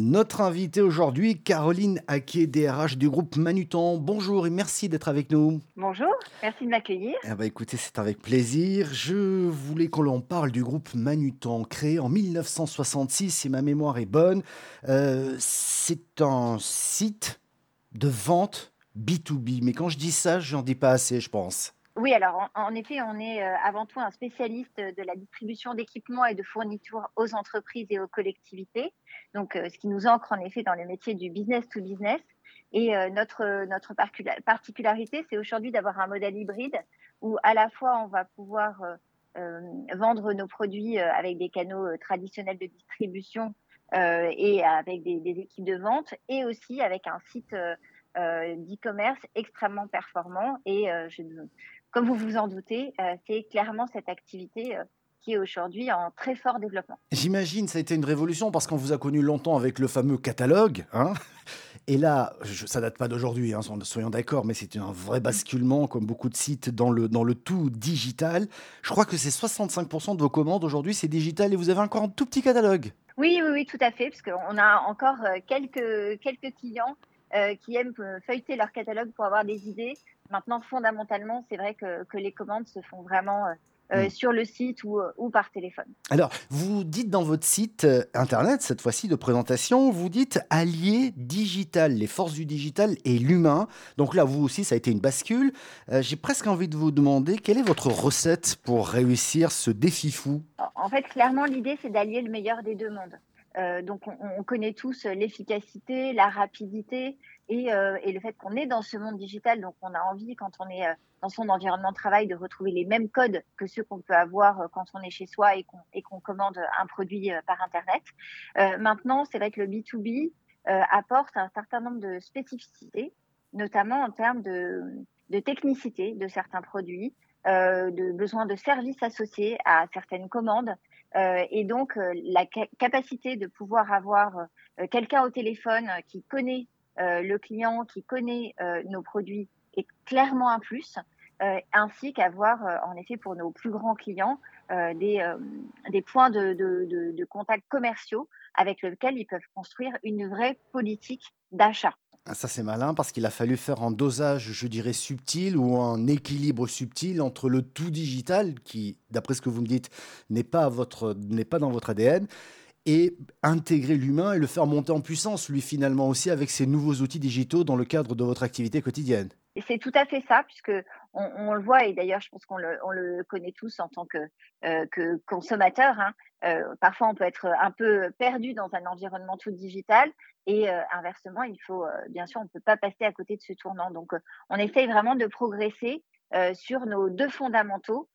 Notre invitée aujourd'hui, Caroline Aquet, DRH du groupe Manutan. Bonjour et merci d'être avec nous. Bonjour, merci de m'accueillir. Eh ben, écoutez, c'est avec plaisir. Je voulais qu'on l'on parle du groupe Manutan, créé en 1966, si ma mémoire est bonne. Euh, c'est un site de vente B2B. Mais quand je dis ça, je n'en dis pas assez, je pense. Oui, alors en, effet, on est euh, avant tout un spécialiste de la distribution d'équipements et de fournitures aux entreprises et aux collectivités. Donc, euh, ce qui nous ancre en effet dans le métier du business to business. Et euh, notre, notre particularité, c'est aujourd'hui d'avoir un modèle hybride où à la fois on va pouvoir vendre nos produits avec des canaux traditionnels de distribution et avec des, équipes de vente et aussi avec un site d'e-commerce extrêmement performant. Et je, comme vous vous en doutez, euh, c'est clairement cette activité euh, qui est aujourd'hui en très fort développement. J'imagine, ça a été une révolution parce qu'on vous a connu longtemps avec le fameux catalogue. Hein et là, je, ça date pas d'aujourd'hui, hein, soyons d'accord, mais c'est un vrai basculement, comme beaucoup de sites, dans le, dans le tout digital. Je crois que c'est 65% de vos commandes aujourd'hui, c'est digital et vous avez encore un tout petit catalogue. Oui, oui, oui, tout à fait, parce qu'on a encore euh, quelques, quelques clients qui aiment feuilleter leur catalogue pour avoir des idées. Maintenant, fondamentalement, c'est vrai que, les commandes se font vraiment euh, euh, mm. sur le site ou, euh, ou, par téléphone. Alors, vous dites dans votre site internet, cette fois-ci de présentation, vous dites allier digital, les forces du digital et l'humain. Donc là, vous aussi, ça a été une bascule. J'ai presque envie de vous demander quelle est votre recette pour réussir ce défi fou? En fait, clairement, l'idée, c'est d'allier le meilleur des deux mondes. Euh, donc, on, connaît tous l'efficacité, la rapidité euh, et, le fait qu'on est dans ce monde digital. Donc, on a envie, quand on est euh, dans son environnement de travail, de retrouver les mêmes codes que ceux qu'on peut avoir quand on est chez soi et qu'on commande un produit par Internet. maintenant, c'est vrai que le B2B apporte un certain nombre de spécificités, notamment en termes de, technicité de certains produits, de besoin de services associés à certaines commandes, euh, et donc, euh, la capacité de pouvoir avoir euh, quelqu'un au téléphone qui connaît le client, qui connaît nos produits est clairement un plus. ainsi qu'avoir, en effet, pour nos plus grands clients, des, points de, de, de contact commerciaux avec lesquels ils peuvent construire une vraie politique d'achat. Ah, ça, c'est malin parce qu'il a fallu faire un dosage, je dirais, subtil ou un équilibre subtil entre le tout digital, qui, d'après ce que vous me dites, n'est pas, n'est pas dans votre ADN, et intégrer l'humain et le faire monter en puissance, lui, finalement aussi, avec ces nouveaux outils digitaux dans le cadre de votre activité quotidienne. C'est tout à fait ça, puisque on, le voit, et d'ailleurs, je pense qu'on le, connaît tous en tant que, euh, que consommateur. Hein. Euh, parfois, on peut être un peu perdu dans un environnement tout digital, et euh, inversement, il faut, bien sûr, on ne peut pas passer à côté de ce tournant. Donc, on essaye vraiment de progresser sur nos deux fondamentaux,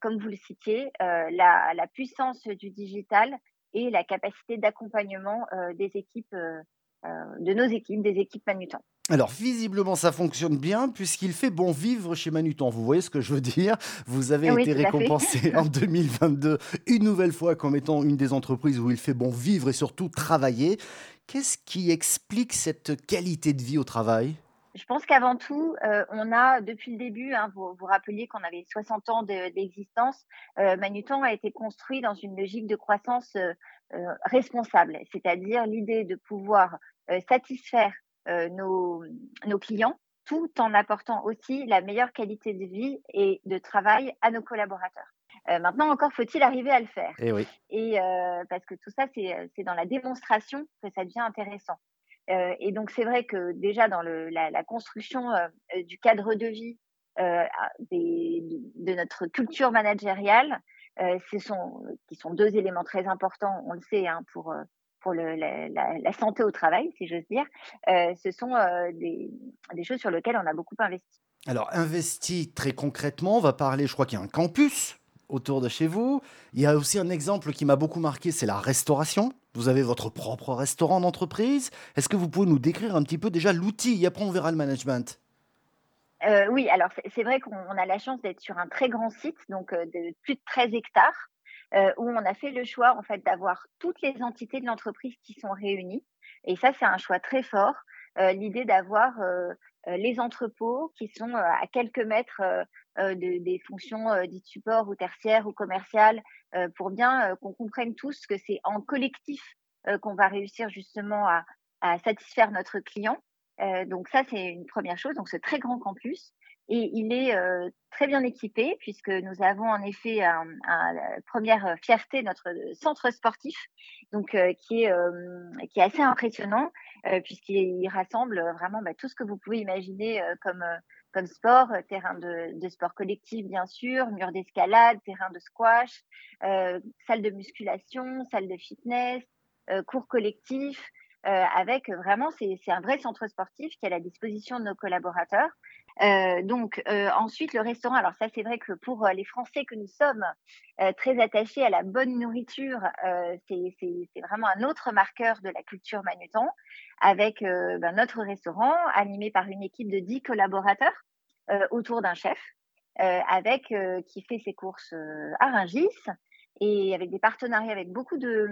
comme vous le citiez, la, puissance du digital et la capacité d'accompagnement des équipes, de nos équipes, des équipes Manutan. Alors, visiblement, ça fonctionne bien puisqu'il fait bon vivre chez Manutan. Vous voyez ce que je veux dire? Vous avez été récompensé en 2022 une nouvelle fois comme étant une des entreprises où il fait bon vivre et surtout travailler. Qu'est-ce qui explique cette qualité de vie au travail? Je pense qu'avant tout, euh, on a, depuis le début, hein, vous vous rappeliez qu'on avait 60 ans d'existence, euh, Manutan a été construit dans une logique de croissance euh, responsable, c'est-à-dire l'idée de pouvoir satisfaire euh, nos, nos clients tout en apportant aussi la meilleure qualité de vie et de travail à nos collaborateurs. Euh, maintenant, encore faut-il arriver à le faire. Et, eh oui. et euh, parce que tout ça, c'est dans la démonstration que ça devient intéressant. Euh, et donc, c'est vrai que déjà dans le, la, la, construction du cadre de vie des, de, notre culture managériale, ce sont, qui sont deux éléments très importants, on le sait, hein, pour pour le, la, santé au travail, si j'ose dire, euh, ce sont euh, des, des, choses sur lesquelles on a beaucoup investi. Alors, investi très concrètement, on va parler, je crois qu'il y a un campus autour de chez vous. Il y a aussi un exemple qui m'a beaucoup marqué, c'est la restauration. Vous avez votre propre restaurant d'entreprise. Est-ce que vous pouvez nous décrire un petit peu déjà l'outil? Et après on verra le management euh, oui, alors c'est vrai qu'on a la chance d'être sur un très grand site, donc de plus de 13 hectares. Euh, où on a fait le choix en fait d'avoir toutes les entités de l'entreprise qui sont réunies. Et ça, c'est un choix très fort. Euh, l'idée d'avoir euh, les entrepôts qui sont à quelques mètres de, des fonctions dites support ou tertiaires ou commerciales, pour bien qu'on comprenne tous que c'est en collectif qu'on va réussir justement à, à satisfaire notre client. donc ça, c'est une première chose. Donc ce très grand campus. Et il est très bien équipé puisque nous avons en effet un, première fierté notre centre sportif, donc qui est qui est assez impressionnant puisqu'il rassemble vraiment bah, tout ce que vous pouvez imaginer comme sport, terrain de, de, sport collectif bien sûr, mur d'escalade, terrain de squash, salle de musculation, salle de fitness, cours collectifs. Avec vraiment, c'est un vrai centre sportif qui est à la disposition de nos collaborateurs. Euh, donc euh, ensuite le restaurant. Alors ça c'est vrai que pour euh, les Français que nous sommes très attachés à la bonne nourriture, c'est vraiment un autre marqueur de la culture manutan avec ben, notre restaurant animé par une équipe de 10 collaborateurs autour d'un chef avec qui fait ses courses à Rungis et avec des partenariats avec beaucoup de,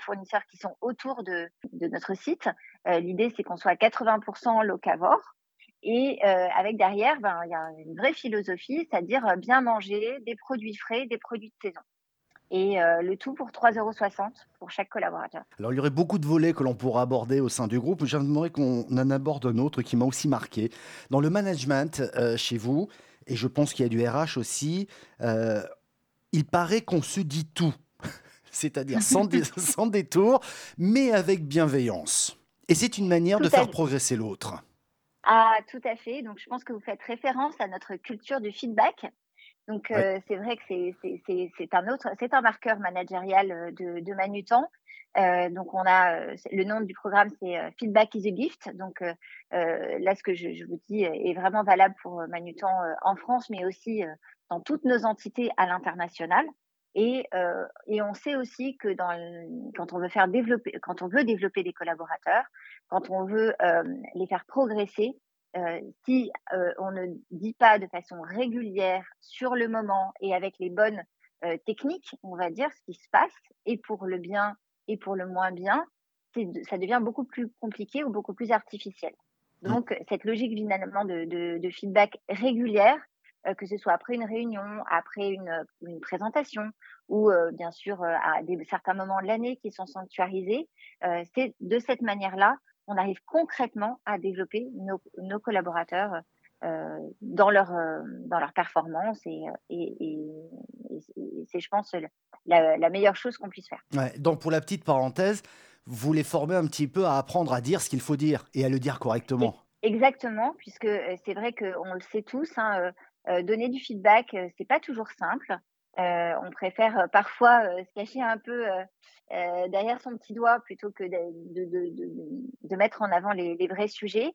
fournisseurs qui sont autour de, notre site. L'idée, c'est qu'on soit à 80% locavore et euh, avec derrière, ben, il y a une vraie philosophie, c'est-à-dire euh, bien manger, des produits frais, des produits de saison. Et euh, le tout pour 3,60 euros pour chaque collaborateur. Alors, il y aurait beaucoup de volets que l'on pourra aborder au sein du groupe. J'aimerais qu'on en aborde un autre qui m'a aussi marqué. Dans le management chez vous, et je pense qu'il y a du RH aussi, il paraît qu'on se dit tout, c'est-à-dire sans, sans détour, mais avec bienveillance. Et c'est une manière de faire progresser l'autre. Ah, tout à fait. Donc, je pense que vous faites référence à notre culture du feedback. Donc, euh, c'est vrai que c'est un autre, c'est un marqueur managérial euh, de, de Manutan. Euh, donc, on a le nom du programme, c'est Feedback is a Gift. Donc, là, ce que je, je, vous dis est vraiment valable pour Manutan en France, mais aussi dans toutes nos entités à l'international. Et, et, on sait aussi que dans quand on veut faire développer, quand on veut développer des collaborateurs, quand on veut les faire progresser, si on ne dit pas de façon régulière, sur le moment et avec les bonnes techniques, on va dire ce qui se passe, et pour le bien et pour le moins bien, ça devient beaucoup plus compliqué ou beaucoup plus artificiel. Mmh. Donc, cette logique finalement de, de, de feedback régulière, euh, que ce soit après une réunion, après une, euh, une présentation ou euh, bien sûr à des, certains moments de l'année qui sont sanctuarisés. c'est de cette manière-là on arrive concrètement à développer nos, nos collaborateurs euh, dans leur dans leur performance et, et, et, c'est je pense la, la meilleure chose qu'on puisse faire. Ouais, donc pour la petite parenthèse, vous les formez un petit peu à apprendre à dire ce qu'il faut dire et à le dire correctement. Exactement, puisque c'est vrai qu'on le sait tous, hein, euh, donner du feedback, euh, c'est pas toujours simple. Euh, on préfère parfois se cacher un peu derrière son petit doigt plutôt que de, mettre en avant les, vrais sujets.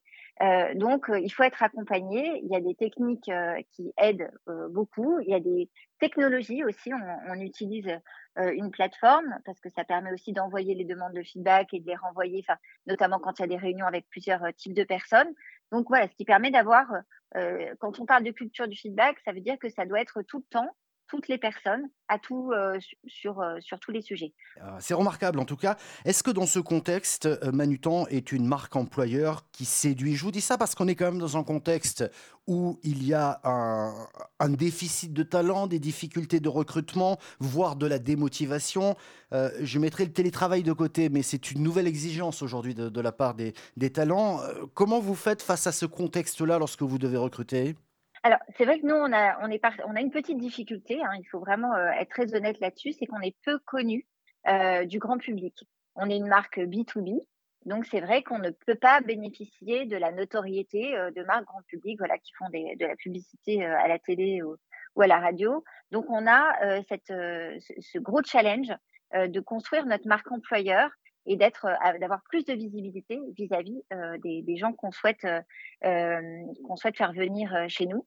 donc, il faut être accompagné. Il y a des techniques qui aident beaucoup. Il y a des technologies aussi. On utilise une plateforme parce que ça permet aussi d'envoyer les demandes de feedback et de les renvoyer, notamment quand il y a des réunions avec plusieurs types de personnes. Donc voilà, ce qui permet d'avoir, euh, quand on parle de culture du feedback, ça veut dire que ça doit être tout le temps toutes les personnes à tout, euh, sur, euh, sur tous les sujets. Ah, c'est remarquable en tout cas. Est-ce que dans ce contexte, euh, Manutan est une marque employeur qui séduit? Je vous dis ça parce qu'on est quand même dans un contexte où il y a un, déficit de talent, des difficultés de recrutement, voire de la démotivation. je mettrai le télétravail de côté, mais c'est une nouvelle exigence aujourd'hui de, la part des talents. comment vous faites face à ce contexte-là lorsque vous devez recruter? Alors, c'est vrai que nous, on a, une petite difficulté, hein, il faut vraiment euh, être très honnête là-dessus, c'est qu'on est peu connu euh, du grand public. On est une marque B2B, donc c'est vrai qu'on ne peut pas bénéficier de la notoriété euh, de marques grand public voilà, qui font de la publicité à la télé ou, à la radio. Donc, on a cette, ce, ce, gros challenge de construire notre marque employeur et d'être, euh, d'avoir plus de visibilité vis-à-vis euh, des, des, gens qu'on souhaite, euh, qu'on souhaite faire venir chez nous.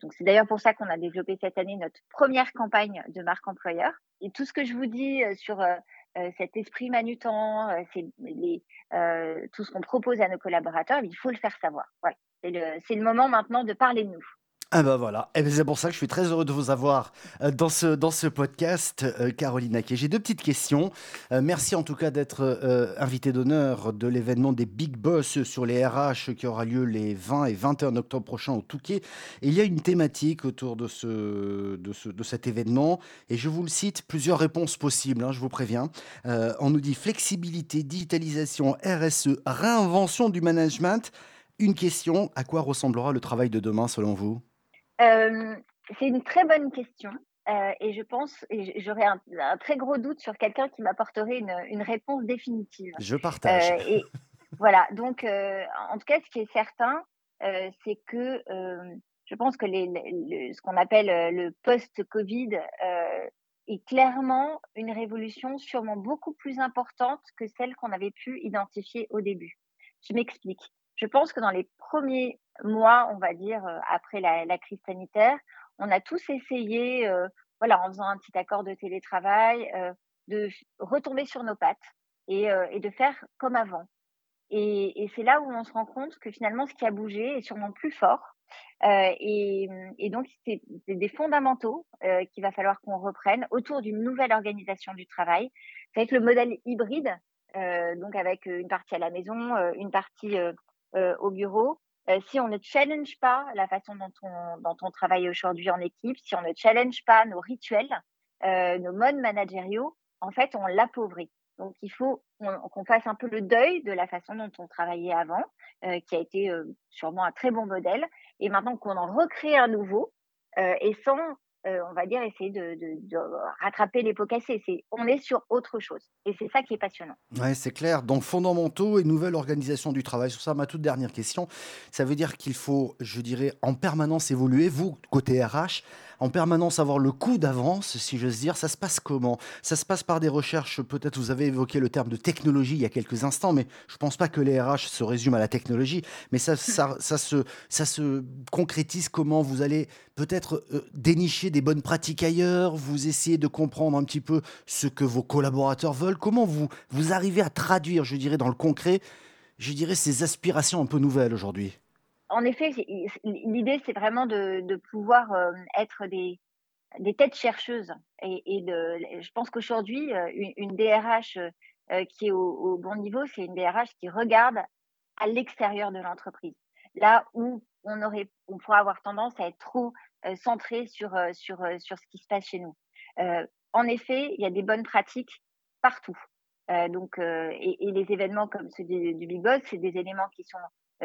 donc c'est d'ailleurs pour ça qu'on a développé cette année notre première campagne de marque employeur. Et tout ce que je vous dis sur cet esprit manutant, c'est les, tout ce qu'on propose à nos collaborateurs, il faut le faire savoir. Voilà. C'est le, le moment maintenant de parler de nous. Ah ben voilà, et eh c'est pour ça que je suis très heureux de vous avoir euh, dans ce, dans ce podcast, euh, Caroline Aké. J'ai deux petites questions. Euh, merci en tout cas d'être invité d'honneur de l'événement des Big Boss sur les RH qui aura lieu les 20 et 21 octobre prochains au Touquet. Et il y a une thématique autour de, ce, de, ce, de cet événement, et je vous le cite, plusieurs réponses possibles, hein, je vous préviens. on nous dit flexibilité, digitalisation, RSE, réinvention du management. Une question, à quoi ressemblera le travail de demain selon vous? Euh, c'est une très bonne question. Euh, et je pense, et j'aurais un, très gros doute sur quelqu'un qui m'apporterait une, réponse définitive. Je partage. Euh, et voilà, donc en tout cas, ce qui est certain, c'est que je pense que les, ce qu'on appelle le post-Covid est clairement une révolution sûrement beaucoup plus importante que celle qu'on avait pu identifier au début. Je m'explique. Je pense que dans les premiers mois, on va dire, euh, après la, crise sanitaire, on a tous essayé, euh, voilà, en faisant un petit accord de télétravail, euh, de retomber sur nos pattes et, de faire comme avant. Et, c'est là où on se rend compte que finalement, ce qui a bougé est sûrement plus fort. et, donc, c'est des fondamentaux qu'il va falloir qu'on reprenne autour d'une nouvelle organisation du travail. C'est avec le modèle hybride, donc avec une partie à la maison, une partie au bureau, euh, si on ne challenge pas la façon dont on, dont on travaille aujourd'hui en équipe, si on ne challenge pas nos rituels, euh, nos modes managériaux, en fait, on l'appauvrit. Donc, il faut qu'on fasse un peu le deuil de la façon dont on travaillait avant, euh, qui a été euh, sûrement un très bon modèle, et maintenant qu'on en recrée un nouveau, euh, et sans euh, on va dire, essayer de, rattraper les pots cassés. On est sur autre chose. Et c'est ça qui est passionnant. Oui, c'est clair. Donc, fondamentaux et nouvelle organisation du travail. Sur ça, ma toute dernière question. Ça veut dire qu'il faut, je dirais, en permanence évoluer. Vous, côté RH, en permanence avoir le coup d'avance, si j'ose dire. Ça se passe comment? Ça se passe par des recherches, peut-être vous avez évoqué le terme de technologie il y a quelques instants, mais je ne pense pas que les RH se résument à la technologie, mais ça, ça, se, ça se concrétise comment Vous allez peut-être euh, dénicher des bonnes pratiques ailleurs, vous essayez de comprendre un petit peu ce que vos collaborateurs veulent. Comment vous, vous arrivez à traduire, je dirais, dans le concret, je dirais, ces aspirations un peu nouvelles aujourd'hui? En effet, l'idée, c'est vraiment de, pouvoir euh, être des, des têtes chercheuses. Et, de, je pense qu'aujourd'hui, euh, une, DRH euh, qui est au, bon niveau, c'est une DRH qui regarde à l'extérieur de l'entreprise. Là où on aurait, on pourrait avoir tendance à être trop centré sur, sur, sur ce qui se passe chez nous. en effet, il y a des bonnes pratiques partout. donc, et, les événements comme ceux du, Big Boss, c'est des éléments qui sont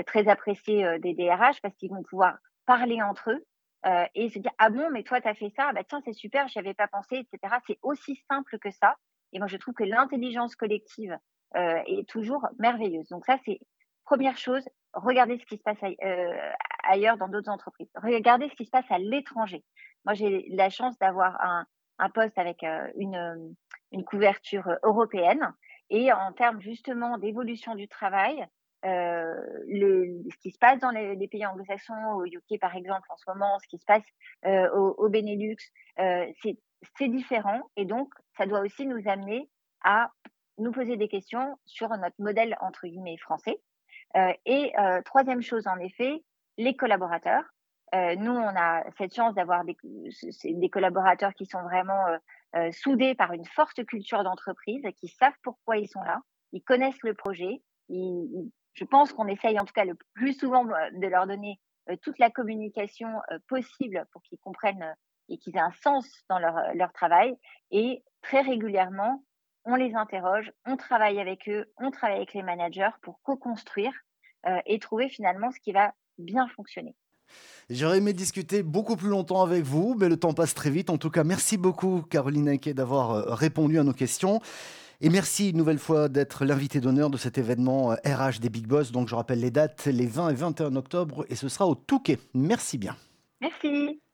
très appréciés euh, des DRH parce qu'ils vont pouvoir parler entre eux euh, et se dire ah bon mais toi tu as fait ça bah tiens c'est super j'y avais pas pensé etc c'est aussi simple que ça. Et moi je trouve que l'intelligence collective est toujours merveilleuse. Donc ça c'est première chose. Regardez ce qui se passe ailleurs dans d'autres entreprises. Regardez ce qui se passe à l'étranger. Moi j'ai la chance d'avoir un, poste avec une couverture européenne. Et en termes justement d'évolution du travail euh, ce qui se passe dans les, pays anglo-saxons, au UK par exemple en ce moment, ce qui se passe euh, au, Benelux, euh, c'est différent et donc ça doit aussi nous amener à nous poser des questions sur notre modèle entre guillemets français. et troisième chose en effet, les collaborateurs. nous, on a cette chance d'avoir des, des, collaborateurs qui sont vraiment soudés par une forte culture d'entreprise, qui savent pourquoi ils sont là, ils connaissent le projet, ils, je pense qu'on essaye en tout cas le plus souvent euh, de leur donner euh, toute la communication euh, possible pour qu'ils comprennent et qu'ils aient un sens dans leur, travail. Et très régulièrement, on les interroge, on travaille avec eux, on travaille avec les managers pour co-construire et trouver finalement ce qui va bien fonctionner. J'aurais aimé discuter beaucoup plus longtemps avec vous, mais le temps passe très vite. En tout cas, merci beaucoup, Caroline Inquet, d'avoir répondu à nos questions. Et merci une nouvelle fois d'être l'invité d'honneur de cet événement RH euh, des Big Boss. Donc je rappelle les dates, les 20 et 21 octobre, et ce sera au Touquet. Merci bien. Merci.